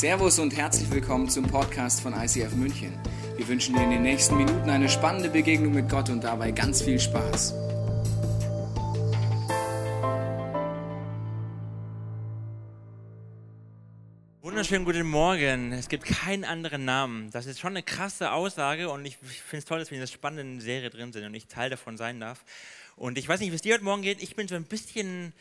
Servus und herzlich willkommen zum Podcast von ICF München. Wir wünschen dir in den nächsten Minuten eine spannende Begegnung mit Gott und dabei ganz viel Spaß. Wunderschönen guten Morgen. Es gibt keinen anderen Namen. Das ist schon eine krasse Aussage und ich finde es toll, dass wir in dieser spannenden Serie drin sind und ich Teil davon sein darf. Und ich weiß nicht, wie es dir heute Morgen geht. Ich bin so ein bisschen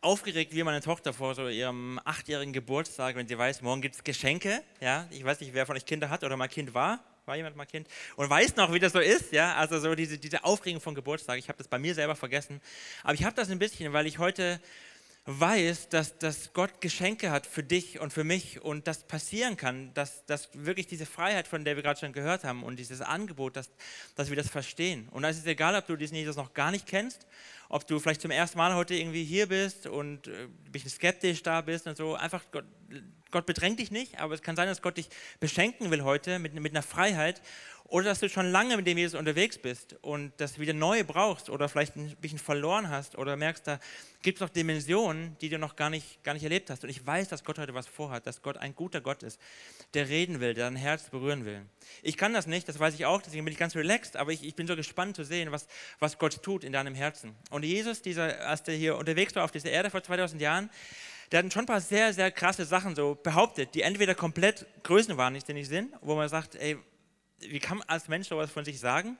aufgeregt wie meine Tochter vor so ihrem achtjährigen Geburtstag, wenn sie weiß, morgen gibt es Geschenke. Ja, ich weiß nicht, wer von euch Kinder hat oder mal Kind war. War jemand mal Kind? Und weiß noch, wie das so ist, ja? Also so diese, diese Aufregung von Geburtstag. Ich habe das bei mir selber vergessen. Aber ich habe das ein bisschen, weil ich heute weiß, dass, dass Gott Geschenke hat für dich und für mich und das passieren kann, dass, dass wirklich diese Freiheit, von der wir gerade schon gehört haben und dieses Angebot, dass, dass wir das verstehen. Und da ist es egal, ob du diesen Jesus noch gar nicht kennst ob du vielleicht zum ersten Mal heute irgendwie hier bist und äh, ein bisschen skeptisch da bist und so. Einfach, Gott, Gott bedrängt dich nicht, aber es kann sein, dass Gott dich beschenken will heute mit, mit einer Freiheit oder dass du schon lange mit dem Jesus unterwegs bist und das wieder neu brauchst oder vielleicht ein bisschen verloren hast oder merkst, da gibt es noch Dimensionen, die du noch gar nicht, gar nicht erlebt hast. Und ich weiß, dass Gott heute was vorhat, dass Gott ein guter Gott ist, der reden will, der dein Herz berühren will. Ich kann das nicht, das weiß ich auch, deswegen bin ich ganz relaxed, aber ich, ich bin so gespannt zu sehen, was, was Gott tut in deinem Herzen. Und Jesus, dieser, als der hier unterwegs war auf dieser Erde vor 2000 Jahren, der hat schon ein paar sehr, sehr krasse Sachen so behauptet, die entweder komplett größenwahnsinnig sind, wo man sagt, ey, wie kann man als Mensch sowas von sich sagen?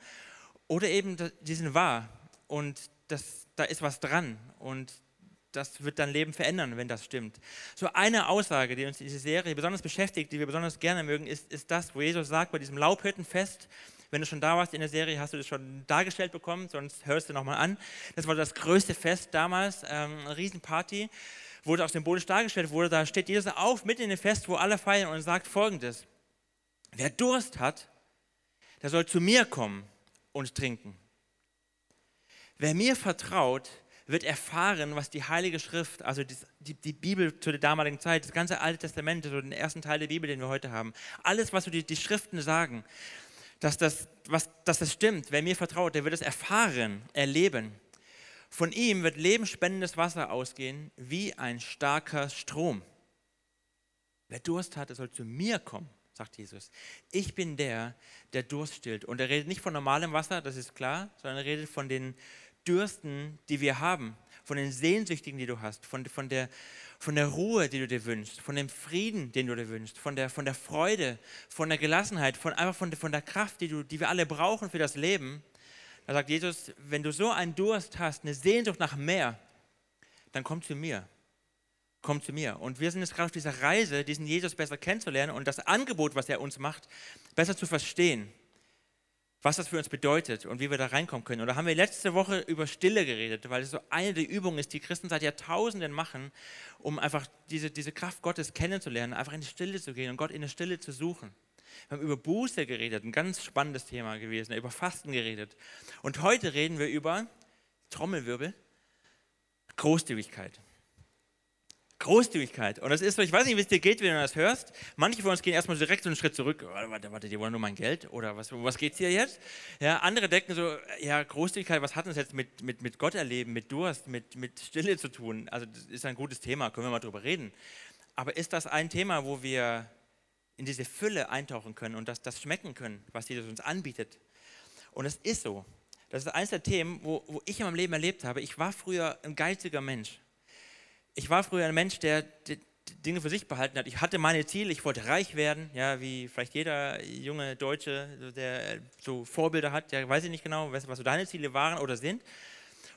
Oder eben, die sind wahr und das, da ist was dran und das wird dein Leben verändern, wenn das stimmt. So eine Aussage, die uns diese Serie besonders beschäftigt, die wir besonders gerne mögen, ist, ist das, wo Jesus sagt bei diesem Laubhüttenfest, wenn du schon da warst in der Serie, hast du das schon dargestellt bekommen, sonst hörst du nochmal an. Das war das größte Fest damals, ähm, eine Riesenparty, wurde auch symbolisch dargestellt, wurde, da steht Jesus auf, mitten in dem Fest, wo alle feiern und sagt folgendes, wer Durst hat, der soll zu mir kommen und trinken. Wer mir vertraut, wird erfahren, was die Heilige Schrift, also die, die, Bibel zu der damaligen Zeit, das ganze Alte Testament, so den ersten Teil der Bibel, den wir heute haben, alles, was so die, die Schriften sagen, dass das, was, dass das stimmt. Wer mir vertraut, der wird es erfahren, erleben. Von ihm wird lebensspendendes Wasser ausgehen, wie ein starker Strom. Wer Durst hat, der soll zu mir kommen sagt Jesus. Ich bin der, der Durst stillt. Und er redet nicht von normalem Wasser, das ist klar, sondern er redet von den Dürsten, die wir haben, von den Sehnsüchtigen, die du hast, von, von, der, von der Ruhe, die du dir wünschst, von dem Frieden, den du dir wünschst, von der, von der Freude, von der Gelassenheit, von, einfach von, von der Kraft, die, du, die wir alle brauchen für das Leben. Da sagt Jesus, wenn du so einen Durst hast, eine Sehnsucht nach mehr, dann komm zu mir komm zu mir. Und wir sind jetzt gerade auf dieser Reise, diesen Jesus besser kennenzulernen und das Angebot, was er uns macht, besser zu verstehen, was das für uns bedeutet und wie wir da reinkommen können. Und da haben wir letzte Woche über Stille geredet, weil es so eine der Übungen ist, die Christen seit Jahrtausenden machen, um einfach diese, diese Kraft Gottes kennenzulernen, einfach in die Stille zu gehen und Gott in der Stille zu suchen. Wir haben über Buße geredet, ein ganz spannendes Thema gewesen, über Fasten geredet. Und heute reden wir über Trommelwirbel, Großzügigkeit. Großzügigkeit. Und das ist so, ich weiß nicht, wie es dir geht, wenn du das hörst. Manche von uns gehen erstmal direkt so einen Schritt zurück. Warte, warte, warte die wollen nur mein Geld? Oder was, was geht es hier jetzt? Ja, andere denken so, ja, Großzügigkeit, was hat das jetzt mit, mit, mit Gott erleben, mit Durst, mit, mit Stille zu tun? Also, das ist ein gutes Thema, können wir mal drüber reden. Aber ist das ein Thema, wo wir in diese Fülle eintauchen können und das, das schmecken können, was Jesus uns anbietet? Und es ist so. Das ist eines der Themen, wo, wo ich in meinem Leben erlebt habe. Ich war früher ein geiziger Mensch ich war früher ein Mensch, der Dinge für sich behalten hat. Ich hatte meine Ziele, ich wollte reich werden, ja, wie vielleicht jeder junge Deutsche, der so Vorbilder hat, ja, weiß ich nicht genau, was, so deine Ziele waren oder sind.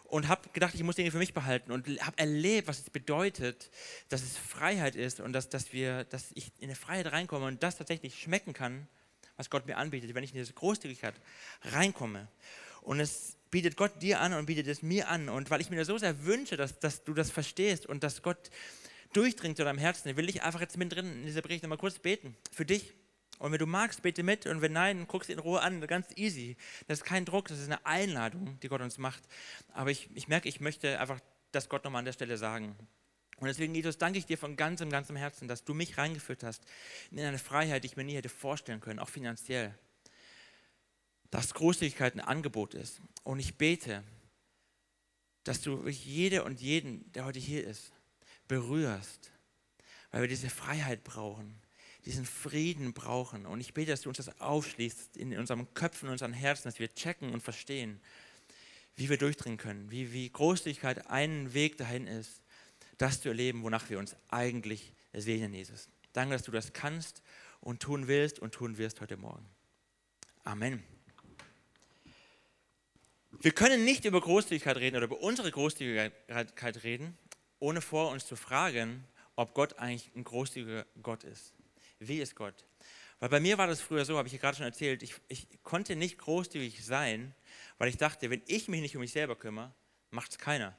Und habe gedacht, ich muss Dinge für mich behalten und habe erlebt, was es bedeutet, dass es Freiheit ist und dass, dass, wir, dass ich in eine Freiheit reinkomme und das tatsächlich schmecken kann, was Gott mir anbietet, wenn ich in diese Großzügigkeit reinkomme. Und es bietet Gott dir an und bietet es mir an. Und weil ich mir das so sehr wünsche, dass, dass du das verstehst und dass Gott durchdringt zu deinem Herzen, will ich einfach jetzt mittendrin in dieser Predigt mal kurz beten. Für dich. Und wenn du magst, bete mit. Und wenn nein, guckst in Ruhe an. Ganz easy. Das ist kein Druck, das ist eine Einladung, die Gott uns macht. Aber ich, ich merke, ich möchte einfach das Gott nochmal an der Stelle sagen. Und deswegen, Jesus, danke ich dir von ganzem, ganzem Herzen, dass du mich reingeführt hast in eine Freiheit, die ich mir nie hätte vorstellen können, auch finanziell dass Großzügigkeit ein Angebot ist. Und ich bete, dass du jede und jeden, der heute hier ist, berührst, weil wir diese Freiheit brauchen, diesen Frieden brauchen. Und ich bete, dass du uns das aufschließt in unseren Köpfen, in unseren Herzen, dass wir checken und verstehen, wie wir durchdringen können, wie, wie Großzügigkeit ein Weg dahin ist, das zu erleben, wonach wir uns eigentlich sehnen, Jesus. Danke, dass du das kannst und tun willst und tun wirst heute Morgen. Amen. Wir können nicht über Großzügigkeit reden oder über unsere Großzügigkeit reden, ohne vor uns zu fragen, ob Gott eigentlich ein großzügiger Gott ist. Wie ist Gott? Weil bei mir war das früher so, habe ich hier gerade schon erzählt, ich, ich konnte nicht großzügig sein, weil ich dachte, wenn ich mich nicht um mich selber kümmere, macht es keiner.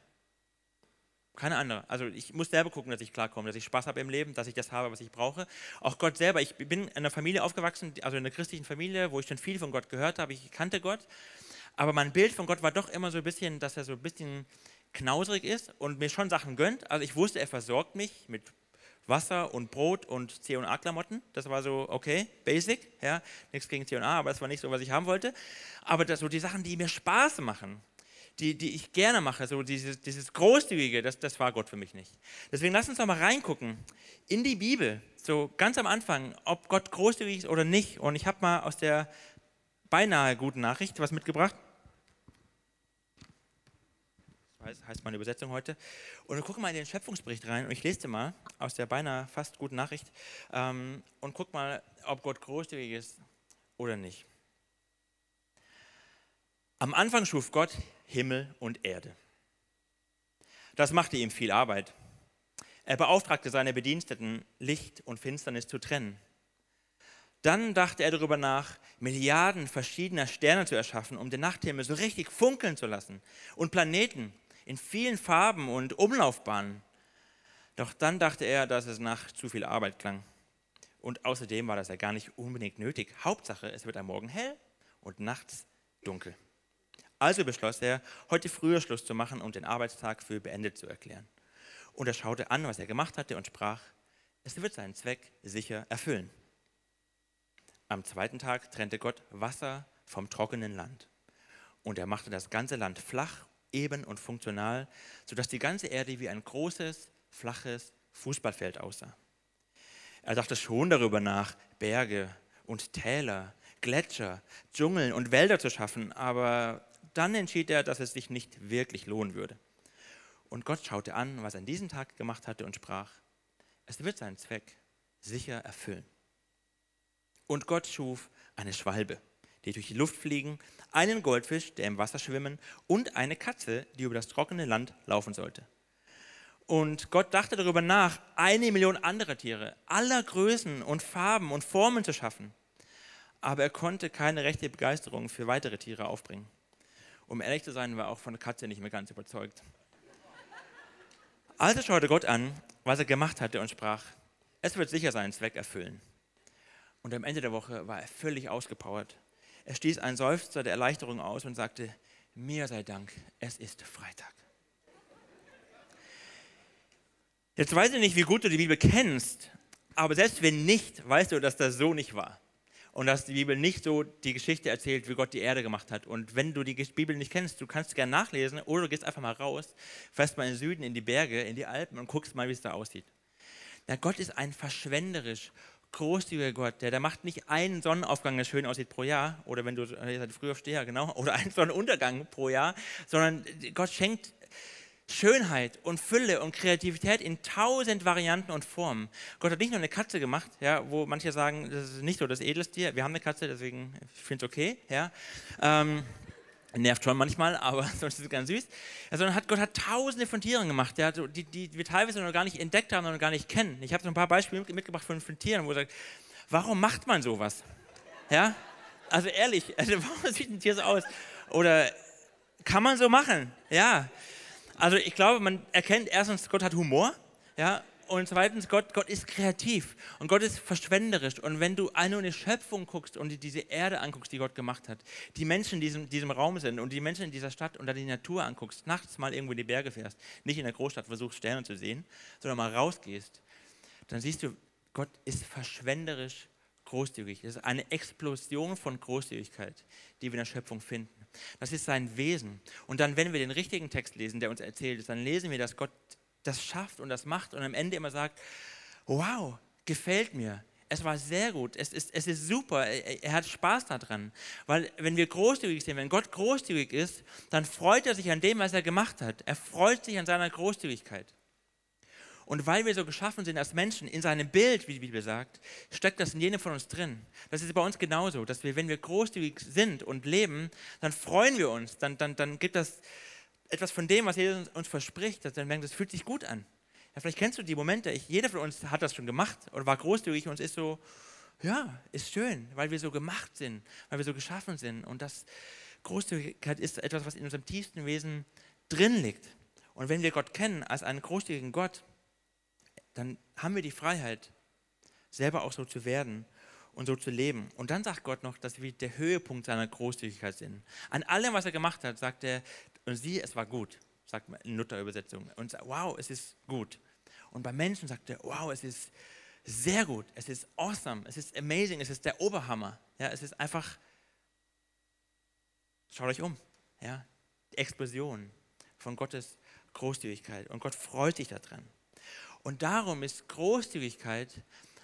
Keine andere. Also ich muss selber gucken, dass ich klarkomme, dass ich Spaß habe im Leben, dass ich das habe, was ich brauche. Auch Gott selber. Ich bin in einer Familie aufgewachsen, also in einer christlichen Familie, wo ich schon viel von Gott gehört habe. Ich kannte Gott. Aber mein Bild von Gott war doch immer so ein bisschen, dass er so ein bisschen knauserig ist und mir schon Sachen gönnt. Also ich wusste, er versorgt mich mit Wasser und Brot und C&A-Klamotten. Das war so, okay, basic, ja, nichts gegen C&A, aber das war nicht so, was ich haben wollte. Aber das, so die Sachen, die mir Spaß machen, die, die ich gerne mache, so dieses, dieses Großzügige, das, das war Gott für mich nicht. Deswegen lass uns doch mal reingucken in die Bibel, so ganz am Anfang, ob Gott großzügig ist oder nicht. Und ich habe mal aus der beinahe guten Nachricht was mitgebracht. Das heißt meine Übersetzung heute. Und wir gucken mal in den Schöpfungsbericht rein und ich lese dir mal aus der beinahe fast guten Nachricht ähm, und guck mal, ob Gott großzügig ist oder nicht. Am Anfang schuf Gott Himmel und Erde. Das machte ihm viel Arbeit. Er beauftragte seine Bediensteten, Licht und Finsternis zu trennen. Dann dachte er darüber nach, Milliarden verschiedener Sterne zu erschaffen, um den Nachthimmel so richtig funkeln zu lassen und Planeten in vielen Farben und Umlaufbahnen. Doch dann dachte er, dass es nach zu viel Arbeit klang. Und außerdem war das ja gar nicht unbedingt nötig. Hauptsache, es wird am Morgen hell und nachts dunkel. Also beschloss er, heute früher Schluss zu machen und den Arbeitstag für beendet zu erklären. Und er schaute an, was er gemacht hatte und sprach, es wird seinen Zweck sicher erfüllen. Am zweiten Tag trennte Gott Wasser vom trockenen Land. Und er machte das ganze Land flach, eben und funktional, sodass die ganze Erde wie ein großes, flaches Fußballfeld aussah. Er dachte schon darüber nach, Berge und Täler, Gletscher, Dschungeln und Wälder zu schaffen, aber dann entschied er, dass es sich nicht wirklich lohnen würde. Und Gott schaute an, was er an diesem Tag gemacht hatte und sprach, es wird seinen Zweck sicher erfüllen. Und Gott schuf eine Schwalbe, die durch die Luft fliegen, einen Goldfisch, der im Wasser schwimmen und eine Katze, die über das trockene Land laufen sollte. Und Gott dachte darüber nach, eine Million andere Tiere aller Größen und Farben und Formen zu schaffen. Aber er konnte keine rechte Begeisterung für weitere Tiere aufbringen. Um ehrlich zu sein, war auch von der Katze nicht mehr ganz überzeugt. Also schaute Gott an, was er gemacht hatte und sprach, es wird sicher seinen Zweck erfüllen. Und am Ende der Woche war er völlig ausgepowert. Er stieß einen Seufzer der Erleichterung aus und sagte, mir sei Dank, es ist Freitag. Jetzt weiß ich nicht, wie gut du die Bibel kennst, aber selbst wenn nicht, weißt du, dass das so nicht war und dass die Bibel nicht so die Geschichte erzählt, wie Gott die Erde gemacht hat. Und wenn du die Bibel nicht kennst, du kannst gerne nachlesen oder du gehst einfach mal raus, fährst mal in den Süden, in die Berge, in die Alpen und guckst mal, wie es da aussieht. Na, Gott ist ein verschwenderisch großzügiger Gott, der, der macht nicht einen Sonnenaufgang, der schön aussieht pro Jahr, oder wenn du, ihr seid Frühaufsteher, genau, oder einen Sonnenuntergang pro Jahr, sondern Gott schenkt Schönheit und Fülle und Kreativität in tausend Varianten und Formen. Gott hat nicht nur eine Katze gemacht, ja, wo manche sagen, das ist nicht so das Edelstier. Wir haben eine Katze, deswegen finde ich es okay. Ja. Ähm, nervt schon manchmal, aber sonst ist es ganz süß. Sondern hat, Gott hat tausende von Tieren gemacht, ja, die, die wir teilweise noch gar nicht entdeckt haben und gar nicht kennen. Ich habe so ein paar Beispiele mitgebracht von, von Tieren, wo er sagt, warum macht man sowas? Ja? Also ehrlich, also warum sieht ein Tier so aus? Oder kann man so machen? Ja. Also ich glaube, man erkennt erstens, Gott hat Humor, ja, und zweitens, Gott, Gott ist kreativ und Gott ist verschwenderisch. Und wenn du nur eine Schöpfung guckst und diese Erde anguckst, die Gott gemacht hat, die Menschen in diesem, diesem Raum sind und die Menschen in dieser Stadt und dann die Natur anguckst, nachts mal irgendwo in die Berge fährst, nicht in der Großstadt versuchst, Sterne zu sehen, sondern mal rausgehst, dann siehst du, Gott ist verschwenderisch großzügig. Das ist eine Explosion von Großzügigkeit, die wir in der Schöpfung finden. Das ist sein Wesen. Und dann, wenn wir den richtigen Text lesen, der uns erzählt, dann lesen wir, dass Gott das schafft und das macht und am Ende immer sagt, wow, gefällt mir. Es war sehr gut. Es ist, es ist super. Er, hat Spaß daran. Weil wenn wir großzügig sind, wenn Gott großzügig ist, dann freut er sich an dem, was er gemacht hat. Er freut sich an seiner Großzügigkeit. Und weil wir so geschaffen sind als Menschen, in seinem Bild, wie die Bibel sagt, steckt das in jedem von uns drin. Das ist bei uns genauso, dass wir, wenn wir großzügig sind und leben, dann freuen wir uns. Dann, dann, dann gibt das etwas von dem, was Jesus uns verspricht, dass dann merken, das fühlt sich gut an. Ja, vielleicht kennst du die Momente, ich, jeder von uns hat das schon gemacht oder war großzügig und ist so, ja, ist schön, weil wir so gemacht sind, weil wir so geschaffen sind. Und das Großzügigkeit ist etwas, was in unserem tiefsten Wesen drin liegt. Und wenn wir Gott kennen als einen großzügigen Gott, dann haben wir die Freiheit, selber auch so zu werden und so zu leben. Und dann sagt Gott noch, dass wir der Höhepunkt seiner Großzügigkeit sind. An allem, was er gemacht hat, sagt er, und sieh, es war gut, sagt man in Luther-Übersetzung. Und wow, es ist gut. Und bei Menschen sagt er, wow, es ist sehr gut, es ist awesome, es ist amazing, es ist der Oberhammer. Ja, es ist einfach, schaut euch um, ja, die Explosion von Gottes Großzügigkeit. Und Gott freut sich daran. Und darum ist Großzügigkeit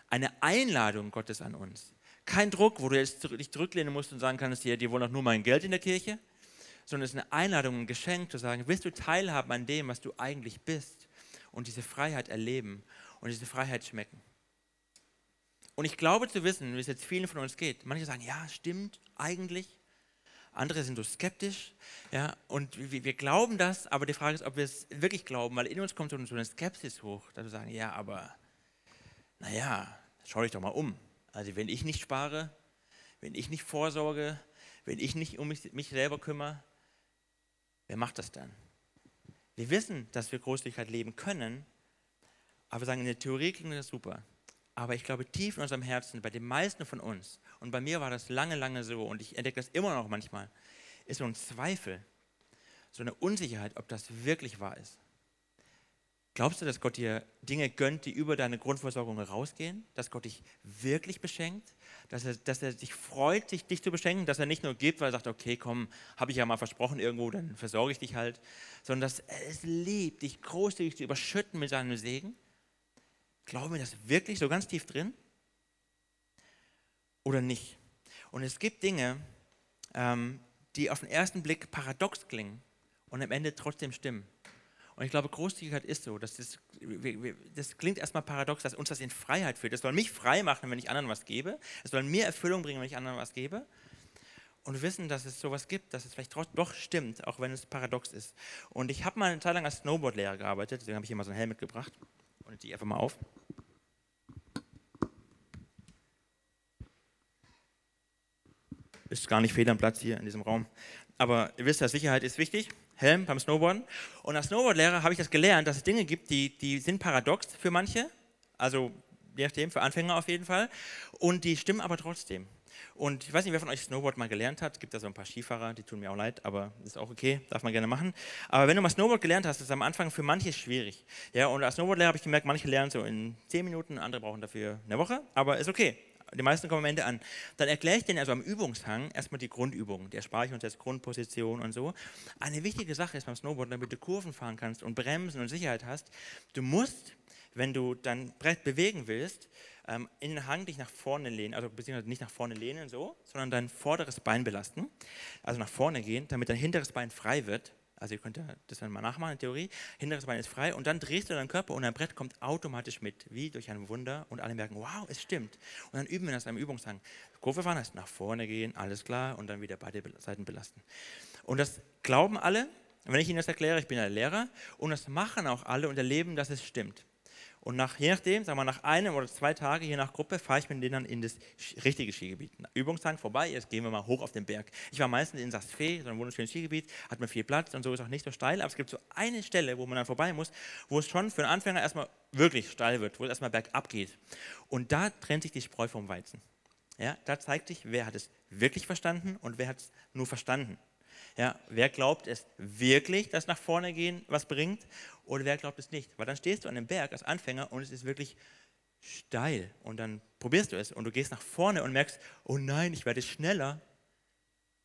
eine Einladung Gottes an uns. Kein Druck, wo du jetzt dich zurücklehnen musst und sagen kannst, hier, die wollen doch nur mein Geld in der Kirche, sondern es ist eine Einladung, ein Geschenk zu sagen, willst du teilhaben an dem, was du eigentlich bist und diese Freiheit erleben und diese Freiheit schmecken. Und ich glaube zu wissen, wie es jetzt vielen von uns geht. Manche sagen, ja, stimmt, eigentlich andere sind so skeptisch. Ja, und wir, wir, glauben das, aber die Frage ist, ob wir es wirklich glauben, weil in uns kommt so eine Skepsis hoch, dass wir sagen, ja, aber naja, schau dich doch mal um. Also wenn ich nicht spare, wenn ich nicht vorsorge, wenn ich nicht um mich, mich selber kümmere, wer macht das dann? Wir wissen, dass wir Großzügigkeit leben können, aber wir sagen, in der Theorie klingt das super. Aber ich glaube, tief in unserem Herzen, bei den meisten von uns, und bei mir war das lange, lange so, und ich entdecke das immer noch manchmal, ist so ein Zweifel, so eine Unsicherheit, ob das wirklich wahr ist. Glaubst du, dass Gott dir Dinge gönnt, die über deine Grundversorgung rausgehen? Dass Gott dich wirklich beschenkt? Dass er, dass er sich freut, sich, dich zu beschenken? Dass er nicht nur gibt, weil er sagt, okay, komm, habe ich ja mal versprochen irgendwo, dann versorge ich dich halt. Sondern dass er es liebt, dich großzügig zu überschütten mit seinem Segen? Glauben wir das wirklich so ganz tief drin? Oder nicht? Und es gibt Dinge, ähm, die auf den ersten Blick paradox klingen und am Ende trotzdem stimmen. Und ich glaube, Großzügigkeit ist so. Dass das, das klingt erstmal paradox, dass uns das in Freiheit führt. Das soll mich frei machen, wenn ich anderen was gebe. Es soll mir Erfüllung bringen, wenn ich anderen was gebe. Und wissen, dass es sowas gibt, dass es vielleicht doch stimmt, auch wenn es paradox ist. Und ich habe mal eine Zeit lang als Snowboardlehrer gearbeitet, deswegen habe ich hier mal so einen Helm mitgebracht. Und ich einfach mal auf. Ist gar nicht fehl am Platz hier in diesem Raum. Aber ihr wisst ja, Sicherheit ist wichtig. Helm beim Snowboarden. Und als Snowboardlehrer habe ich das gelernt, dass es Dinge gibt, die, die sind paradox für manche. Also je nachdem, für Anfänger auf jeden Fall. Und die stimmen aber trotzdem. Und ich weiß nicht, wer von euch Snowboard mal gelernt hat. Es gibt da so ein paar Skifahrer, die tun mir auch leid, aber ist auch okay, darf man gerne machen. Aber wenn du mal Snowboard gelernt hast, ist es am Anfang für manche schwierig. Ja, und als Snowboardlehrer habe ich gemerkt, manche lernen so in 10 Minuten, andere brauchen dafür eine Woche, aber ist okay. Die meisten kommen am Ende an. Dann erkläre ich denen also am Übungshang erstmal die Grundübungen, der Speicher und jetzt Grundposition und so. Eine wichtige Sache ist beim Snowboard, damit du Kurven fahren kannst und bremsen und Sicherheit hast, du musst, wenn du dein Brett bewegen willst, ähm, in den Hang dich nach vorne lehnen, also beziehungsweise nicht nach vorne lehnen so, sondern dein vorderes Bein belasten, also nach vorne gehen, damit dein hinteres Bein frei wird. Also ihr könnt das dann mal nachmachen in Theorie. Hinteres Bein ist frei und dann drehst du deinen Körper und dein Brett kommt automatisch mit, wie durch ein Wunder und alle merken, wow, es stimmt. Und dann üben wir das am Übungshang. Kurve fahren heißt nach vorne gehen, alles klar und dann wieder beide Seiten belasten. Und das glauben alle, wenn ich Ihnen das erkläre, ich bin ja Lehrer, und das machen auch alle und erleben, dass es stimmt. Und nach, je nachdem, sagen wir nach einem oder zwei Tagen, je nach Gruppe, fahre ich mit denen dann in das richtige Skigebiet. Übungstag vorbei, jetzt gehen wir mal hoch auf den Berg. Ich war meistens in Saas-Fee, so ein wunderschönes Skigebiet, hat man viel Platz und so ist auch nicht so steil, aber es gibt so eine Stelle, wo man dann vorbei muss, wo es schon für einen Anfänger erstmal wirklich steil wird, wo es erstmal bergab geht. Und da trennt sich die Spreu vom Weizen. Ja, da zeigt sich, wer hat es wirklich verstanden und wer hat es nur verstanden. Ja, wer glaubt es wirklich, dass nach vorne gehen was bringt oder wer glaubt es nicht? Weil dann stehst du an einem Berg als Anfänger und es ist wirklich steil und dann probierst du es und du gehst nach vorne und merkst, oh nein, ich werde schneller.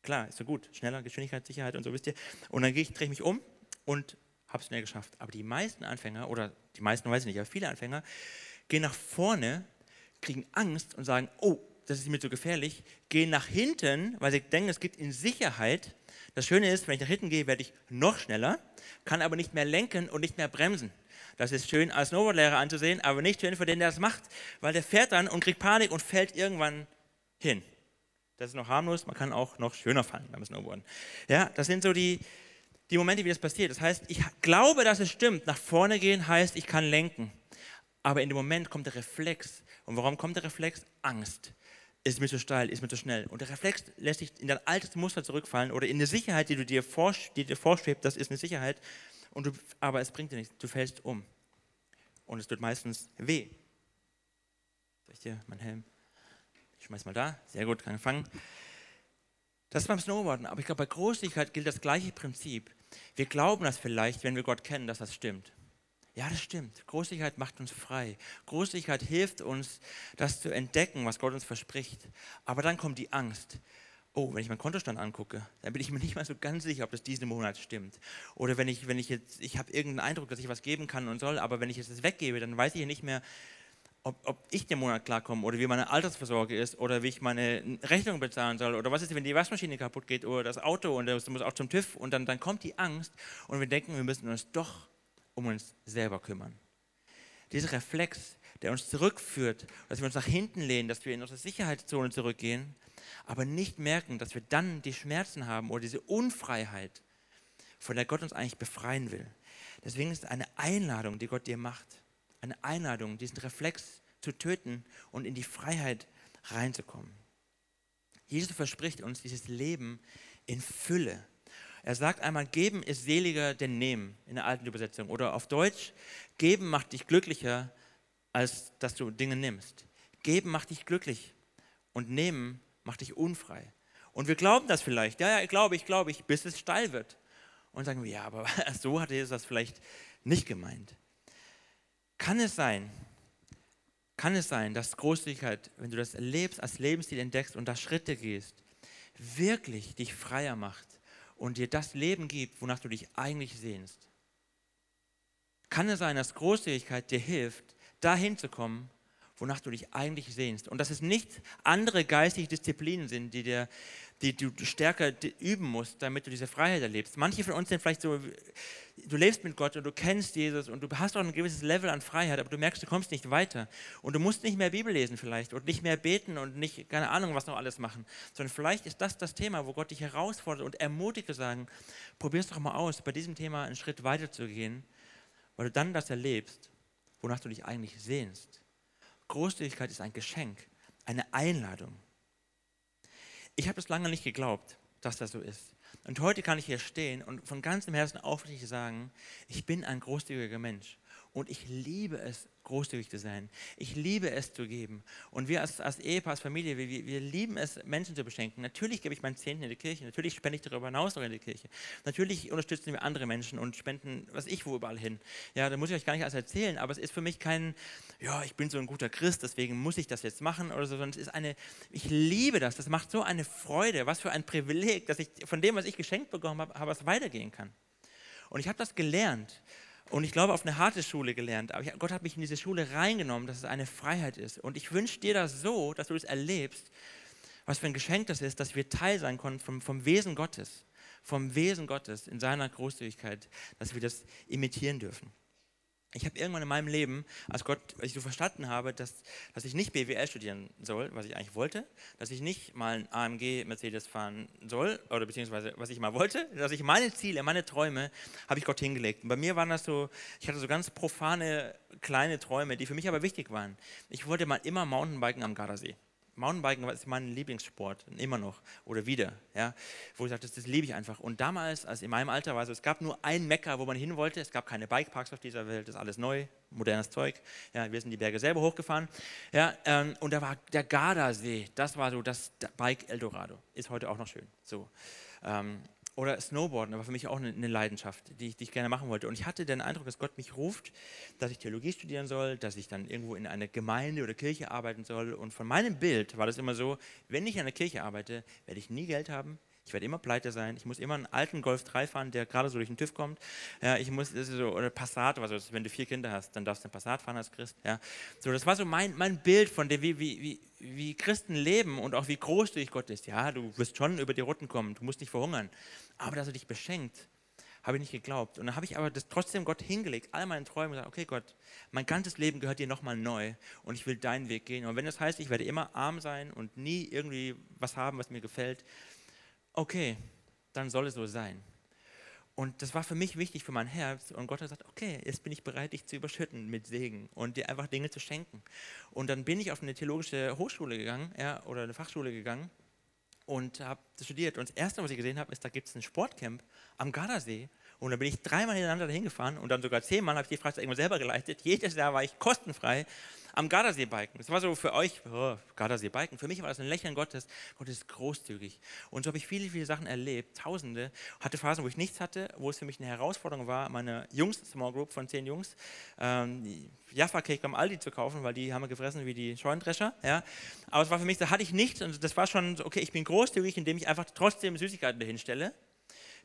Klar, ist so gut, schneller, Geschwindigkeit, Sicherheit und so wisst ihr. Und dann drehe ich mich um und habe es schnell geschafft. Aber die meisten Anfänger, oder die meisten weiß ich nicht, aber viele Anfänger, gehen nach vorne, kriegen Angst und sagen, oh, das ist mir zu gefährlich, gehen nach hinten, weil sie denken, es geht in Sicherheit. Das Schöne ist, wenn ich nach hinten gehe, werde ich noch schneller, kann aber nicht mehr lenken und nicht mehr bremsen. Das ist schön als Snowboardlehrer anzusehen, aber nicht schön für den, der das macht, weil der fährt dann und kriegt Panik und fällt irgendwann hin. Das ist noch harmlos, man kann auch noch schöner fallen beim Snowboarden. Ja, das sind so die, die Momente, wie das passiert. Das heißt, ich glaube, dass es stimmt. Nach vorne gehen heißt, ich kann lenken. Aber in dem Moment kommt der Reflex. Und warum kommt der Reflex? Angst ist mir zu steil, ist mir zu schnell. Und der Reflex lässt dich in dein altes Muster zurückfallen oder in eine Sicherheit, die du dir, vorsch die dir vorschwebt, das ist eine Sicherheit, und du, aber es bringt dir nichts, du fällst um. Und es tut meistens weh. Soll ich dir meinen Helm? Ich schmeiß mal da, sehr gut, kann fangen. Das ist beim Snowboarden, aber ich glaube, bei Großzügigkeit gilt das gleiche Prinzip. Wir glauben das vielleicht, wenn wir Gott kennen, dass das stimmt. Ja, das stimmt. Großzügigkeit macht uns frei. Großzügigkeit hilft uns, das zu entdecken, was Gott uns verspricht. Aber dann kommt die Angst. Oh, wenn ich meinen Kontostand angucke, dann bin ich mir nicht mal so ganz sicher, ob das diesen Monat stimmt. Oder wenn ich, wenn ich jetzt, ich habe irgendeinen Eindruck, dass ich was geben kann und soll, aber wenn ich jetzt das weggebe, dann weiß ich nicht mehr, ob, ob ich den Monat klarkomme oder wie meine Altersvorsorge ist oder wie ich meine Rechnung bezahlen soll oder was ist, wenn die Waschmaschine kaputt geht oder das Auto und das muss auch zum TÜV und dann, dann kommt die Angst und wir denken, wir müssen uns doch um uns selber kümmern. Dieser Reflex, der uns zurückführt, dass wir uns nach hinten lehnen, dass wir in unsere Sicherheitszone zurückgehen, aber nicht merken, dass wir dann die Schmerzen haben oder diese Unfreiheit, von der Gott uns eigentlich befreien will. Deswegen ist es eine Einladung, die Gott dir macht, eine Einladung, diesen Reflex zu töten und in die Freiheit reinzukommen. Jesus verspricht uns dieses Leben in Fülle. Er sagt einmal, geben ist seliger denn nehmen in der alten Übersetzung. Oder auf Deutsch, geben macht dich glücklicher, als dass du Dinge nimmst. Geben macht dich glücklich und nehmen macht dich unfrei. Und wir glauben das vielleicht. Ja, ja, ich glaube, ich glaube, ich, bis es steil wird. Und sagen wir, ja, aber so hat Jesus das vielleicht nicht gemeint. Kann es sein, kann es sein, dass Großzügigkeit, wenn du das erlebst, als Lebensstil entdeckst und da Schritte gehst, wirklich dich freier macht und dir das Leben gibt, wonach du dich eigentlich sehnst. Kann es sein, dass Großzügigkeit dir hilft, dahin zu kommen, wonach du dich eigentlich sehnst. Und dass es nicht andere geistige Disziplinen sind, die, dir, die du stärker üben musst, damit du diese Freiheit erlebst. Manche von uns sind vielleicht so, du lebst mit Gott und du kennst Jesus und du hast auch ein gewisses Level an Freiheit, aber du merkst, du kommst nicht weiter. Und du musst nicht mehr Bibel lesen vielleicht und nicht mehr beten und nicht, keine Ahnung, was noch alles machen. Sondern vielleicht ist das das Thema, wo Gott dich herausfordert und ermutigt zu sagen, probier es doch mal aus, bei diesem Thema einen Schritt weiter zu gehen, weil du dann das erlebst, wonach du dich eigentlich sehnst. Großzügigkeit ist ein Geschenk, eine Einladung. Ich habe es lange nicht geglaubt, dass das so ist. Und heute kann ich hier stehen und von ganzem Herzen aufrichtig sagen, ich bin ein großzügiger Mensch. Und ich liebe es, großzügig zu sein. Ich liebe es zu geben. Und wir als, als Ehepaar, als Familie, wir, wir lieben es, Menschen zu beschenken. Natürlich gebe ich meinen Zehnten in die Kirche. Natürlich spende ich darüber hinaus noch in die Kirche. Natürlich unterstützen wir andere Menschen und spenden, was ich wo überall hin. Ja, da muss ich euch gar nicht alles erzählen, aber es ist für mich kein, ja, ich bin so ein guter Christ, deswegen muss ich das jetzt machen oder so, sondern es ist eine, ich liebe das. Das macht so eine Freude. Was für ein Privileg, dass ich von dem, was ich geschenkt bekommen habe, es weitergehen kann. Und ich habe das gelernt. Und ich glaube, auf eine harte Schule gelernt. Aber Gott hat mich in diese Schule reingenommen, dass es eine Freiheit ist. Und ich wünsche dir das so, dass du das erlebst, was für ein Geschenk das ist, dass wir Teil sein können vom, vom Wesen Gottes. Vom Wesen Gottes in seiner Großzügigkeit, dass wir das imitieren dürfen. Ich habe irgendwann in meinem Leben, als Gott, als ich so verstanden habe, dass, dass ich nicht BWL studieren soll, was ich eigentlich wollte, dass ich nicht mal einen AMG Mercedes fahren soll, oder beziehungsweise was ich mal wollte, dass ich meine Ziele, meine Träume, habe ich Gott hingelegt. Und bei mir waren das so, ich hatte so ganz profane kleine Träume, die für mich aber wichtig waren. Ich wollte mal immer Mountainbiken am Gardasee. Mountainbiken ist mein Lieblingssport, immer noch oder wieder, ja, wo ich sage, das, das liebe ich einfach. Und damals, als in meinem Alter war es, es gab nur ein Mekka, wo man hin wollte, es gab keine Bikeparks auf dieser Welt, das ist alles neu, modernes Zeug, ja, wir sind die Berge selber hochgefahren, ja, ähm, und da war der Gardasee, das war so das Bike Eldorado, ist heute auch noch schön, so. Ähm, oder Snowboarden war für mich auch eine, eine Leidenschaft, die ich, die ich, gerne machen wollte. Und ich hatte den Eindruck, dass Gott mich ruft, dass ich Theologie studieren soll, dass ich dann irgendwo in einer Gemeinde oder Kirche arbeiten soll. Und von meinem Bild war das immer so, wenn ich in einer Kirche arbeite, werde ich nie Geld haben, Ich werde immer pleite sein. Ich muss immer einen alten Golf 3 fahren, der gerade so durch den TÜV kommt. Ja, ich muss, das ist so, oder Passat, also wenn du vier Kinder hast, dann darfst du einen Passat fahren als Christ. Ja. So, das war so mein, mein Bild von dem, wie, wie, wie, wie Christen leben und auch wie großzügig Gott ist. Ja, du wirst schon über die Rutten kommen, du musst nicht verhungern. Aber dass er dich beschenkt, habe ich nicht geglaubt. Und dann habe ich aber das trotzdem Gott hingelegt, all meine Träume gesagt, okay Gott, mein ganzes Leben gehört dir nochmal neu und ich will deinen Weg gehen. Und wenn das heißt, ich werde immer arm sein und nie irgendwie was haben, was mir gefällt, okay, dann soll es so sein. Und das war für mich wichtig für mein Herz. Und Gott hat gesagt, okay, jetzt bin ich bereit, dich zu überschütten mit Segen und dir einfach Dinge zu schenken. Und dann bin ich auf eine theologische Hochschule gegangen, ja, oder eine Fachschule gegangen und habe studiert. Und das Erste, was ich gesehen habe, ist, da gibt es ein Sportcamp am Gardasee. Und da bin ich dreimal hintereinander dahin gefahren und dann sogar zehnmal habe ich die Freizeit irgendwo selber geleitet. Jedes Jahr war ich kostenfrei am Gardasee-Biken. Das war so für euch, oh, Gardasee-Biken. Für mich war das ein Lächeln Gottes. Gott ist großzügig. Und so habe ich viele, viele Sachen erlebt, Tausende. Hatte Phasen, wo ich nichts hatte, wo es für mich eine Herausforderung war, meine Jungs, Small Group von zehn Jungs, ähm, Jaffa-Cake beim Aldi zu kaufen, weil die haben wir gefressen wie die Scheunendrescher. Ja. Aber es war für mich, da hatte ich nichts und das war schon so, okay, ich bin großzügig, indem ich einfach trotzdem Süßigkeiten dahin stelle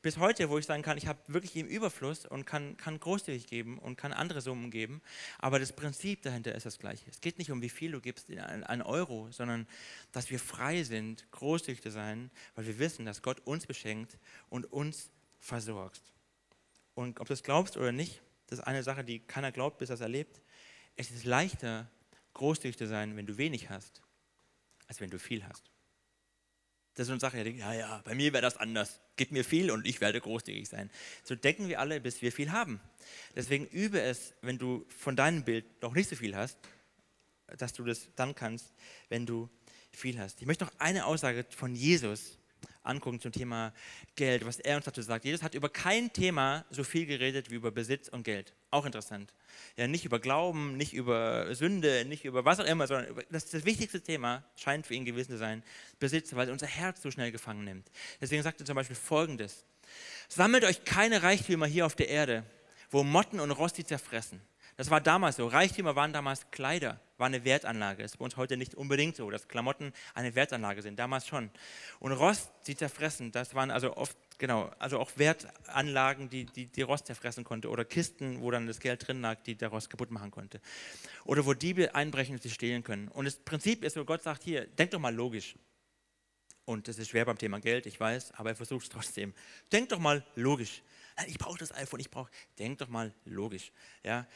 bis heute, wo ich sagen kann, ich habe wirklich im Überfluss und kann, kann großzügig geben und kann andere Summen geben. Aber das Prinzip dahinter ist das gleiche. Es geht nicht um, wie viel du gibst an Euro, sondern dass wir frei sind, großzügig zu sein, weil wir wissen, dass Gott uns beschenkt und uns versorgt. Und ob du es glaubst oder nicht, das ist eine Sache, die keiner glaubt, bis er es erlebt. Es ist leichter, großzügig zu sein, wenn du wenig hast, als wenn du viel hast. Das ist so eine Sache, ja, ja, bei mir wäre das anders. Gib mir viel und ich werde großzügig sein. So denken wir alle, bis wir viel haben. Deswegen übe es, wenn du von deinem Bild noch nicht so viel hast, dass du das dann kannst, wenn du viel hast. Ich möchte noch eine Aussage von Jesus angucken zum Thema Geld, was er uns dazu sagt. Jesus hat über kein Thema so viel geredet wie über Besitz und Geld. Auch interessant. Ja, nicht über Glauben, nicht über Sünde, nicht über was auch immer, sondern über, das, das wichtigste Thema scheint für ihn gewesen zu sein, Besitz, weil unser Herz so schnell gefangen nimmt. Deswegen sagt er zum Beispiel Folgendes. Sammelt euch keine Reichtümer hier auf der Erde, wo Motten und Rost die zerfressen das war damals so. Reichtümer waren damals Kleider, war eine Wertanlage. Das ist bei uns heute nicht unbedingt so, dass Klamotten eine Wertanlage sind, damals schon. Und Rost, die zerfressen, das waren also oft, genau, also auch Wertanlagen, die, die, die Rost zerfressen konnte. Oder Kisten, wo dann das Geld drin lag, die der Rost kaputt machen konnte. Oder wo Diebe einbrechen und sie stehlen können. Und das Prinzip ist, wo Gott sagt, hier, denk doch mal logisch. Und das ist schwer beim Thema Geld, ich weiß, aber er versucht es trotzdem. Denk doch mal logisch. Ich brauche das iPhone, ich brauche. Denk doch mal logisch. Ja?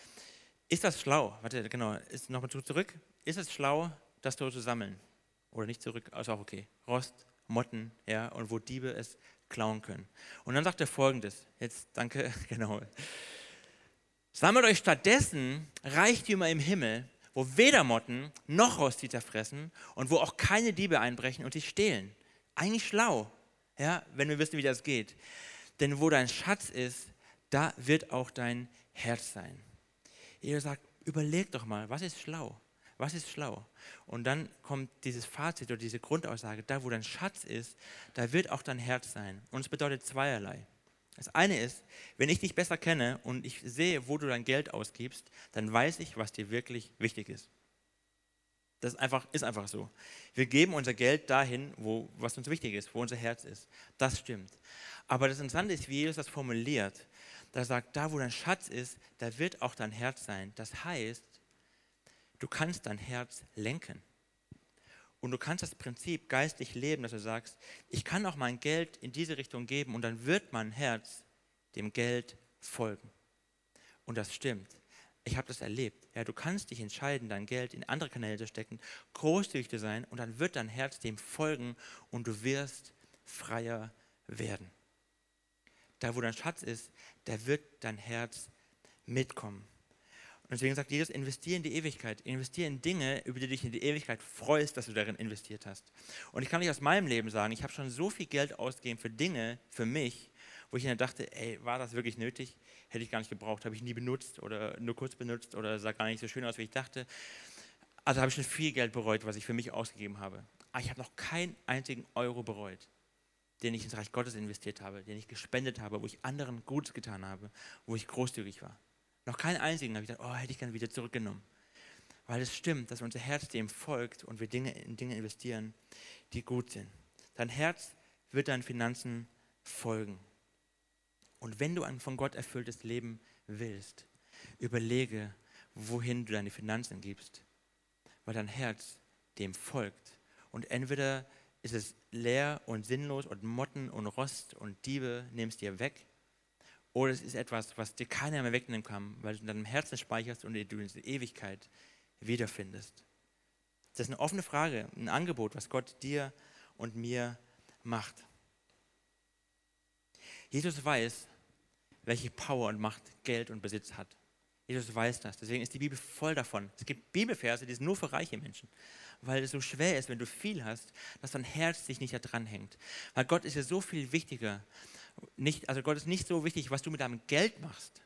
Ist das schlau? Warte, genau, nochmal zurück. Ist es schlau, das dort zu sammeln? Oder nicht zurück, ist auch okay. Rost, Motten, ja, und wo Diebe es klauen können. Und dann sagt er folgendes, jetzt danke, genau. Sammelt euch stattdessen Reichtümer im Himmel, wo weder Motten noch Rost die zerfressen und wo auch keine Diebe einbrechen und die stehlen. Eigentlich schlau, ja, wenn wir wissen, wie das geht. Denn wo dein Schatz ist, da wird auch dein Herz sein. Ihr sagt, überleg doch mal, was ist schlau? Was ist schlau? Und dann kommt dieses Fazit oder diese Grundaussage, da wo dein Schatz ist, da wird auch dein Herz sein. Und es bedeutet zweierlei. Das eine ist, wenn ich dich besser kenne und ich sehe, wo du dein Geld ausgibst, dann weiß ich, was dir wirklich wichtig ist. Das ist einfach, ist einfach so. Wir geben unser Geld dahin, wo, was uns wichtig ist, wo unser Herz ist. Das stimmt. Aber das Interessante ist, wie Jesus das formuliert da sagt, da wo dein Schatz ist, da wird auch dein Herz sein. Das heißt, du kannst dein Herz lenken. Und du kannst das Prinzip geistlich leben, dass du sagst, ich kann auch mein Geld in diese Richtung geben und dann wird mein Herz dem Geld folgen. Und das stimmt. Ich habe das erlebt. Ja, du kannst dich entscheiden, dein Geld in andere Kanäle zu stecken, großzügig zu sein und dann wird dein Herz dem folgen und du wirst freier werden. Da, wo dein Schatz ist, da wird dein Herz mitkommen. Und deswegen sagt Jesus, investiere in die Ewigkeit, investiere in Dinge, über die du dich in die Ewigkeit freust, dass du darin investiert hast. Und ich kann nicht aus meinem Leben sagen, ich habe schon so viel Geld ausgegeben für Dinge, für mich, wo ich dann dachte, ey, war das wirklich nötig? Hätte ich gar nicht gebraucht, habe ich nie benutzt oder nur kurz benutzt oder sah gar nicht so schön aus, wie ich dachte. Also habe ich schon viel Geld bereut, was ich für mich ausgegeben habe. Aber ich habe noch keinen einzigen Euro bereut den ich ins Reich Gottes investiert habe, den ich gespendet habe, wo ich anderen Gutes getan habe, wo ich großzügig war. Noch keinen einzigen habe ich gedacht, oh, hätte ich gerne wieder zurückgenommen. Weil es stimmt, dass unser Herz dem folgt und wir Dinge in Dinge investieren, die gut sind. Dein Herz wird deinen Finanzen folgen. Und wenn du ein von Gott erfülltes Leben willst, überlege, wohin du deine Finanzen gibst, weil dein Herz dem folgt. Und entweder ist es leer und sinnlos und Motten und Rost und Diebe nimmst dir weg, oder es ist etwas, was dir keiner mehr wegnehmen kann, weil du in deinem Herzen speicherst und du in der Ewigkeit wiederfindest. Das ist eine offene Frage, ein Angebot, was Gott dir und mir macht. Jesus weiß, welche Power und Macht Geld und Besitz hat. Jesus weiß das. Deswegen ist die Bibel voll davon. Es gibt Bibelverse, die sind nur für reiche Menschen. Weil es so schwer ist, wenn du viel hast, dass dein Herz sich nicht da dran hängt. Weil Gott ist ja so viel wichtiger. Nicht, also Gott ist nicht so wichtig, was du mit deinem Geld machst,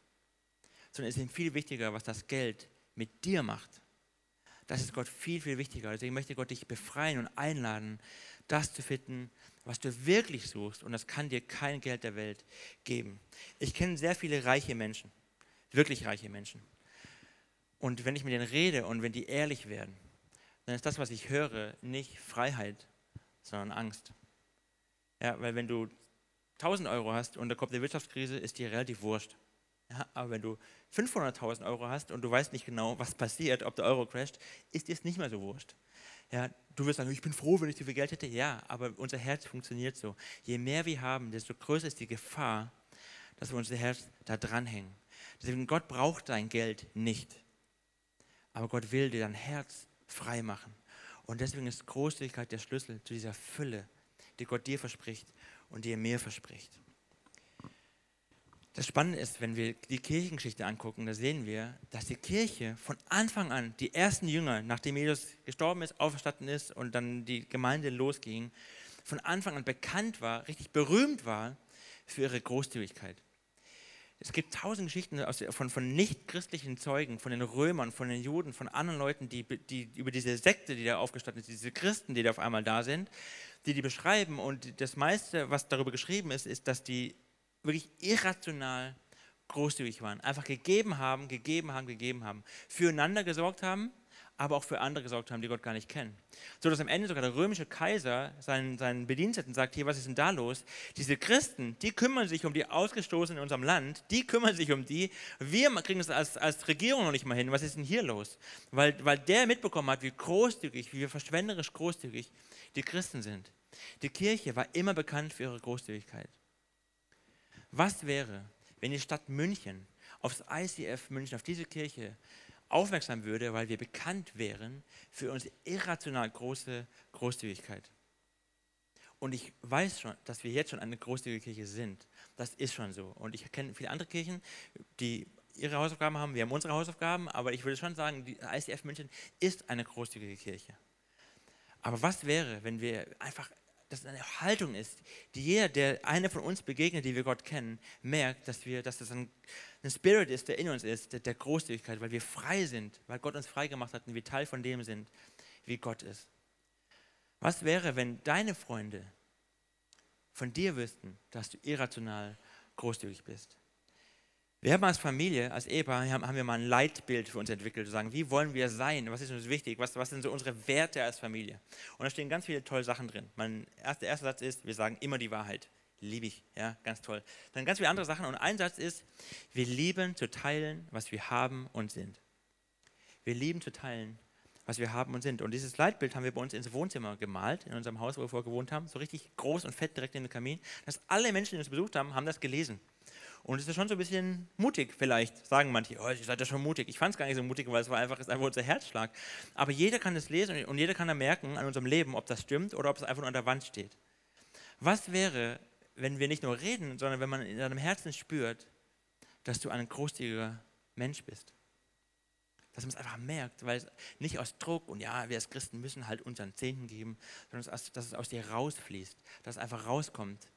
sondern es ist ihm viel wichtiger, was das Geld mit dir macht. Das ist Gott viel, viel wichtiger. Deswegen möchte Gott dich befreien und einladen, das zu finden, was du wirklich suchst. Und das kann dir kein Geld der Welt geben. Ich kenne sehr viele reiche Menschen, wirklich reiche Menschen. Und wenn ich mit denen rede und wenn die ehrlich werden, dann ist das, was ich höre, nicht Freiheit, sondern Angst. Ja, weil wenn du 1000 Euro hast und da kommt eine Wirtschaftskrise, ist dir relativ wurscht. Ja, aber wenn du 500.000 Euro hast und du weißt nicht genau, was passiert, ob der Euro crasht, ist dir es nicht mehr so wurscht. Ja, du wirst sagen, ich bin froh, wenn ich so viel Geld hätte. Ja, aber unser Herz funktioniert so. Je mehr wir haben, desto größer ist die Gefahr, dass wir unser Herz da dranhängen. Deswegen, Gott braucht dein Geld nicht. Aber Gott will dir dein Herz frei machen. Und deswegen ist Großzügigkeit der Schlüssel zu dieser Fülle, die Gott dir verspricht und die er mir verspricht. Das Spannende ist, wenn wir die Kirchengeschichte angucken, da sehen wir, dass die Kirche von Anfang an, die ersten Jünger, nachdem Jesus gestorben ist, auferstanden ist und dann die Gemeinde losging, von Anfang an bekannt war, richtig berühmt war für ihre Großzügigkeit. Es gibt tausend Geschichten aus, von, von nicht-christlichen Zeugen, von den Römern, von den Juden, von anderen Leuten, die, die über diese Sekte, die da aufgestanden ist, diese Christen, die da auf einmal da sind, die die beschreiben. Und das meiste, was darüber geschrieben ist, ist, dass die wirklich irrational großzügig waren. Einfach gegeben haben, gegeben haben, gegeben haben. Füreinander gesorgt haben, aber auch für andere gesorgt haben, die Gott gar nicht kennen. So dass am Ende sogar der römische Kaiser seinen, seinen Bediensteten sagt, hier, was ist denn da los? Diese Christen, die kümmern sich um die Ausgestoßenen in unserem Land, die kümmern sich um die. Wir kriegen es als, als Regierung noch nicht mal hin. Was ist denn hier los? Weil, weil der mitbekommen hat, wie großzügig, wie verschwenderisch großzügig die Christen sind. Die Kirche war immer bekannt für ihre Großzügigkeit. Was wäre, wenn die Stadt München aufs ICF München, auf diese Kirche aufmerksam würde, weil wir bekannt wären für unsere irrational große Großzügigkeit? Und ich weiß schon, dass wir jetzt schon eine großzügige Kirche sind. Das ist schon so. Und ich kenne viele andere Kirchen, die ihre Hausaufgaben haben. Wir haben unsere Hausaufgaben, aber ich würde schon sagen, die ICF München ist eine großzügige Kirche. Aber was wäre, wenn wir einfach, dass es eine Haltung ist, die jeder, der eine von uns begegnet, die wir Gott kennen, merkt, dass, wir, dass das ein, ein Spirit ist, der in uns ist, der, der Großzügigkeit, weil wir frei sind, weil Gott uns frei gemacht hat und wir Teil von dem sind, wie Gott ist. Was wäre, wenn deine Freunde von dir wüssten, dass du irrational großzügig bist? Wir haben als Familie, als Ehepaar, haben wir mal ein Leitbild für uns entwickelt, zu sagen, wie wollen wir sein, was ist uns wichtig, was, was sind so unsere Werte als Familie. Und da stehen ganz viele tolle Sachen drin. Mein erster, erster Satz ist, wir sagen immer die Wahrheit. Liebe ich, ja, ganz toll. Dann ganz viele andere Sachen und ein Satz ist, wir lieben zu teilen, was wir haben und sind. Wir lieben zu teilen, was wir haben und sind. Und dieses Leitbild haben wir bei uns ins Wohnzimmer gemalt, in unserem Haus, wo wir vorher gewohnt haben, so richtig groß und fett direkt in den Kamin, dass alle Menschen, die uns besucht haben, haben das gelesen. Und es ist schon so ein bisschen mutig, vielleicht, sagen manche, oh, ihr seid ja schon mutig. Ich fand es gar nicht so mutig, weil es war einfach, ist einfach unser Herzschlag. Aber jeder kann es lesen und jeder kann da merken an unserem Leben, ob das stimmt oder ob es einfach nur an der Wand steht. Was wäre, wenn wir nicht nur reden, sondern wenn man in deinem Herzen spürt, dass du ein großzügiger Mensch bist? Dass man es einfach merkt, weil es nicht aus Druck und ja, wir als Christen müssen halt unseren Zehnten geben, sondern dass es aus dir rausfließt, dass es einfach rauskommt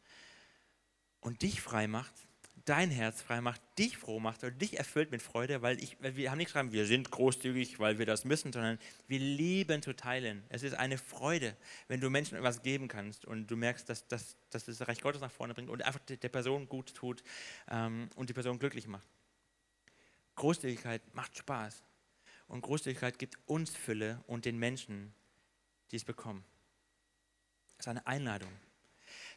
und dich frei macht dein Herz frei macht, dich froh macht und dich erfüllt mit Freude, weil, ich, wir haben nicht geschrieben, wir sind großzügig, weil wir das müssen, sondern wir lieben zu teilen. Es ist eine Freude, wenn du Menschen etwas geben kannst und du merkst, dass, dass, dass das Reich Gottes nach vorne bringt und einfach der Person gut tut ähm, und die Person glücklich macht. Großzügigkeit macht Spaß und Großzügigkeit gibt uns Fülle und den Menschen, die es bekommen. Es ist eine Einladung.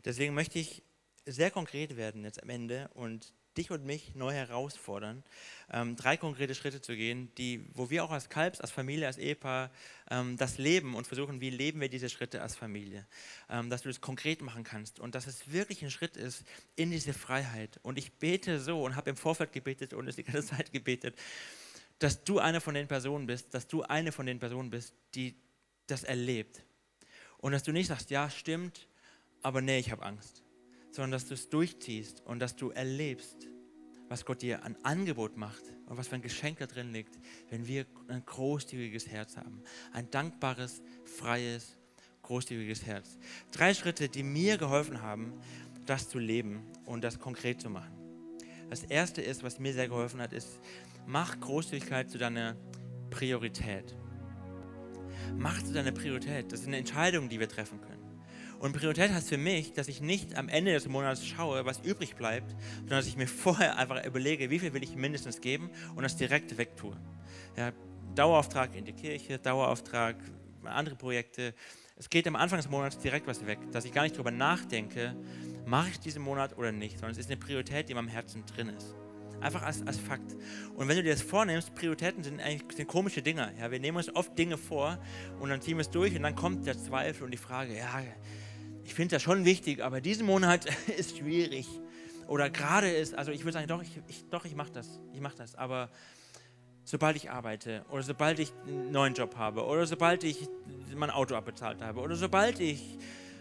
Deswegen möchte ich sehr konkret werden jetzt am Ende und dich und mich neu herausfordern, ähm, drei konkrete Schritte zu gehen, die, wo wir auch als Kalbs, als Familie, als Ehepaar ähm, das leben und versuchen, wie leben wir diese Schritte als Familie. Ähm, dass du das konkret machen kannst und dass es wirklich ein Schritt ist in diese Freiheit. Und ich bete so und habe im Vorfeld gebetet und es die ganze Zeit gebetet, dass du eine von den Personen bist, dass du eine von den Personen bist, die das erlebt. Und dass du nicht sagst, ja, stimmt, aber nee, ich habe Angst sondern dass du es durchziehst und dass du erlebst, was Gott dir an Angebot macht und was für ein Geschenk da drin liegt, wenn wir ein großzügiges Herz haben. Ein dankbares, freies, großzügiges Herz. Drei Schritte, die mir geholfen haben, das zu leben und das konkret zu machen. Das erste ist, was mir sehr geholfen hat, ist, mach Großzügigkeit zu deiner Priorität. Mach zu deiner Priorität. Das ist eine Entscheidung, die wir treffen können. Und Priorität heißt für mich, dass ich nicht am Ende des Monats schaue, was übrig bleibt, sondern dass ich mir vorher einfach überlege, wie viel will ich mindestens geben und das direkt wegtue. Ja, Dauerauftrag in die Kirche, Dauerauftrag, andere Projekte. Es geht am Anfang des Monats direkt was weg, dass ich gar nicht darüber nachdenke, mache ich diesen Monat oder nicht, sondern es ist eine Priorität, die in meinem Herzen drin ist. Einfach als, als Fakt. Und wenn du dir das vornimmst, Prioritäten sind eigentlich sind komische Dinge. Ja, wir nehmen uns oft Dinge vor und dann ziehen wir es durch und dann kommt der Zweifel und die Frage, ja, ich finde das schon wichtig, aber diesen Monat ist schwierig. Oder gerade ist, also ich würde sagen, doch, ich, ich, doch, ich mache das, ich mache das. Aber sobald ich arbeite oder sobald ich einen neuen Job habe oder sobald ich mein Auto abbezahlt habe oder sobald ich,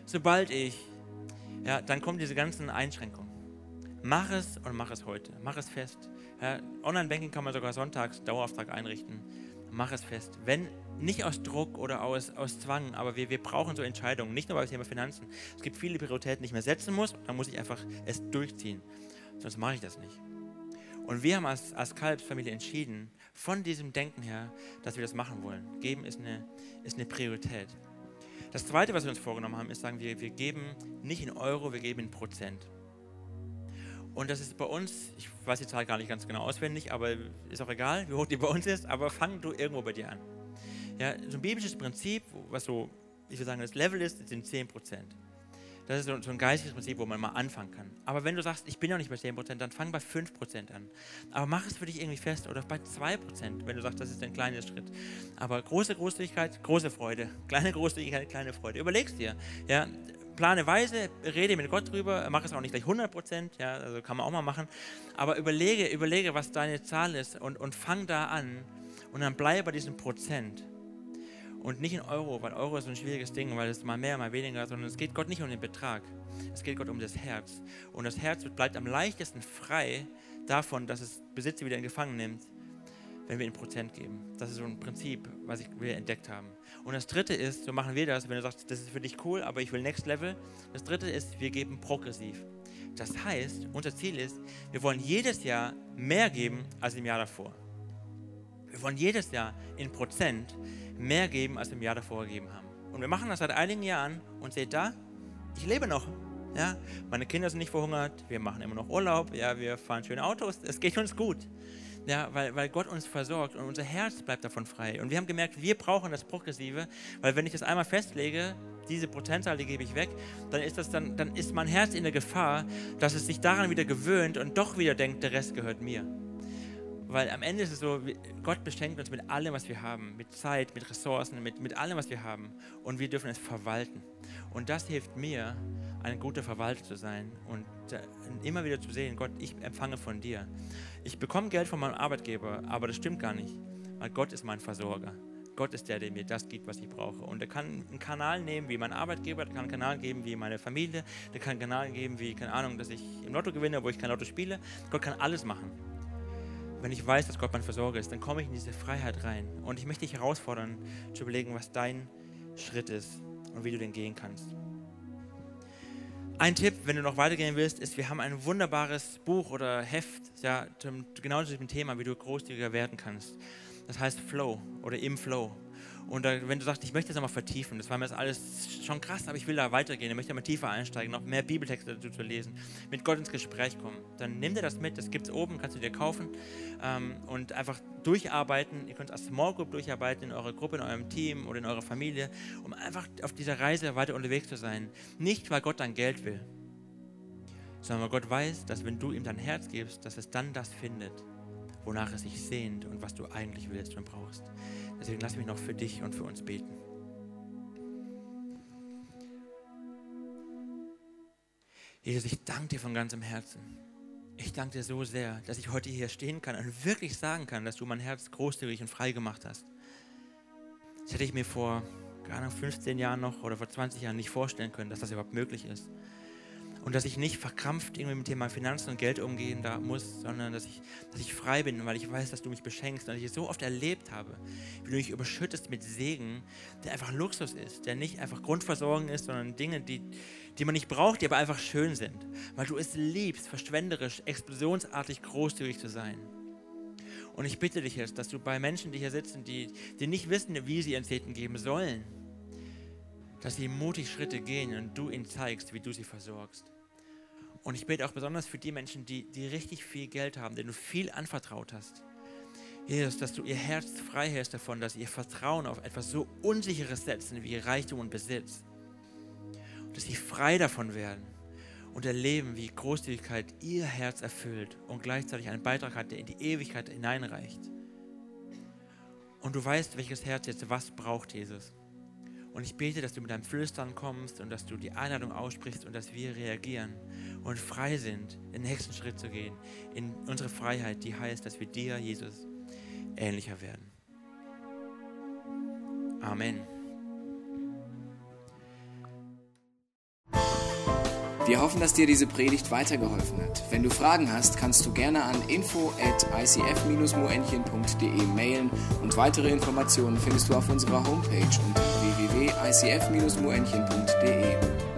sobald ich, ja, dann kommen diese ganzen Einschränkungen. Mach es und mach es heute. Mach es fest. Ja, Online-Banking kann man sogar sonntags Dauerauftrag einrichten. Mach es fest. Wenn nicht aus Druck oder aus, aus Zwang, aber wir, wir brauchen so Entscheidungen, nicht nur beim Thema Finanzen. Es gibt viele Prioritäten, die ich mehr setzen muss, dann muss ich einfach es durchziehen. Sonst mache ich das nicht. Und wir haben als, als Kalbsfamilie entschieden, von diesem Denken her, dass wir das machen wollen. Geben ist eine, ist eine Priorität. Das Zweite, was wir uns vorgenommen haben, ist, sagen wir, wir geben nicht in Euro, wir geben in Prozent. Und das ist bei uns, ich weiß die Zahl gar nicht ganz genau auswendig, aber ist auch egal, wie hoch die bei uns ist, aber fang du irgendwo bei dir an. Ja, so ein biblisches Prinzip, was so, ich würde sagen, das Level ist, sind 10% Das ist so, ein geistiges Prinzip, wo man mal anfangen kann. Aber wenn du sagst, ich bin noch nicht bei 10% dann fang bei 5% an. Aber mach es für dich irgendwie fest oder bei 2% wenn du sagst, das ist ein kleiner Schritt. Aber große Großzügigkeit, große Freude. Kleine Großzügigkeit, kleine Freude. Überlegst dir. Ja, plane weise, rede mit Gott drüber, mach es auch nicht gleich 100 ja, also kann man auch mal machen. Aber überlege, überlege, was deine Zahl ist und, und fang da an und dann bleibe bei diesem Prozent und nicht in Euro, weil Euro ist ein schwieriges Ding, weil es mal mehr, mal weniger, sondern es geht Gott nicht um den Betrag. Es geht Gott um das Herz. Und das Herz bleibt am leichtesten frei davon, dass es Besitzer wieder in Gefangen nimmt, wenn wir in Prozent geben. Das ist so ein Prinzip, was wir entdeckt haben. Und das dritte ist, so machen wir das, wenn du sagst, das ist für dich cool, aber ich will Next Level. Das dritte ist, wir geben progressiv. Das heißt, unser Ziel ist, wir wollen jedes Jahr mehr geben als im Jahr davor. Wir wollen jedes Jahr in Prozent mehr geben, als wir im Jahr davor gegeben haben. Und wir machen das seit einigen Jahren und seht da, ich lebe noch. Ja, meine Kinder sind nicht verhungert, wir machen immer noch Urlaub, ja, wir fahren schöne Autos, es geht uns gut. Ja, weil, weil Gott uns versorgt und unser Herz bleibt davon frei. Und wir haben gemerkt, wir brauchen das Progressive, weil wenn ich das einmal festlege, diese Prozentzahl, die gebe ich weg, dann ist, das dann, dann ist mein Herz in der Gefahr, dass es sich daran wieder gewöhnt und doch wieder denkt, der Rest gehört mir. Weil am Ende ist es so, Gott beschenkt uns mit allem, was wir haben, mit Zeit, mit Ressourcen, mit, mit allem, was wir haben. Und wir dürfen es verwalten. Und das hilft mir, ein guter Verwalter zu sein und immer wieder zu sehen, Gott, ich empfange von dir. Ich bekomme Geld von meinem Arbeitgeber, aber das stimmt gar nicht, weil Gott ist mein Versorger. Gott ist der, der mir das gibt, was ich brauche. Und er kann einen Kanal nehmen wie mein Arbeitgeber, der kann einen Kanal geben wie meine Familie, der kann einen Kanal geben wie, keine Ahnung, dass ich im Lotto gewinne, wo ich kein Lotto spiele. Gott kann alles machen wenn ich weiß, dass Gott mein Versorger ist, dann komme ich in diese Freiheit rein. Und ich möchte dich herausfordern, zu überlegen, was dein Schritt ist und wie du den gehen kannst. Ein Tipp, wenn du noch weitergehen willst, ist, wir haben ein wunderbares Buch oder Heft, ja, genau zu diesem Thema, wie du großzügiger werden kannst. Das heißt Flow oder im Flow. Und da, wenn du sagst, ich möchte das nochmal vertiefen, das war mir jetzt alles schon krass, aber ich will da weitergehen, ich möchte mal tiefer einsteigen, noch mehr Bibeltexte dazu zu lesen, mit Gott ins Gespräch kommen, dann nimm dir das mit, das gibt es oben, kannst du dir kaufen ähm, und einfach durcharbeiten, ihr könnt als Small Group durcharbeiten, in eurer Gruppe, in eurem Team oder in eurer Familie, um einfach auf dieser Reise weiter unterwegs zu sein. Nicht, weil Gott dein Geld will, sondern weil Gott weiß, dass wenn du ihm dein Herz gibst, dass es dann das findet, wonach es sich sehnt und was du eigentlich willst und brauchst. Deswegen lass mich noch für dich und für uns beten. Jesus, ich danke dir von ganzem Herzen. Ich danke dir so sehr, dass ich heute hier stehen kann und wirklich sagen kann, dass du mein Herz großzügig und frei gemacht hast. Das hätte ich mir vor keine 15 Jahren noch oder vor 20 Jahren nicht vorstellen können, dass das überhaupt möglich ist und dass ich nicht verkrampft irgendwie mit dem Thema Finanzen und Geld umgehen da muss, sondern dass ich, dass ich frei bin, weil ich weiß, dass du mich beschenkst und ich es so oft erlebt habe, wie du mich überschüttest mit Segen, der einfach Luxus ist, der nicht einfach Grundversorgung ist, sondern Dinge, die, die man nicht braucht, die aber einfach schön sind, weil du es liebst, verschwenderisch, explosionsartig großzügig zu sein. Und ich bitte dich jetzt, dass du bei Menschen, die hier sitzen, die, die nicht wissen, wie sie ihren Zehnten geben sollen, dass sie mutig Schritte gehen und du ihnen zeigst, wie du sie versorgst. Und ich bete auch besonders für die Menschen, die, die richtig viel Geld haben, denen du viel anvertraut hast. Jesus, dass du ihr Herz frei hältst davon, dass ihr Vertrauen auf etwas so Unsicheres setzen wie Reichtum und Besitz. Und dass sie frei davon werden und erleben, wie Großzügigkeit ihr Herz erfüllt und gleichzeitig einen Beitrag hat, der in die Ewigkeit hineinreicht. Und du weißt, welches Herz jetzt was braucht, Jesus. Und ich bete, dass du mit deinem Flüstern kommst und dass du die Einladung aussprichst und dass wir reagieren und frei sind, den nächsten Schritt zu gehen in unsere Freiheit, die heißt, dass wir dir, Jesus, ähnlicher werden. Amen. Wir hoffen, dass dir diese Predigt weitergeholfen hat. Wenn du Fragen hast, kannst du gerne an info at icf-moenchen.de mailen und weitere Informationen findest du auf unserer Homepage unter www.icf-moenchen.de.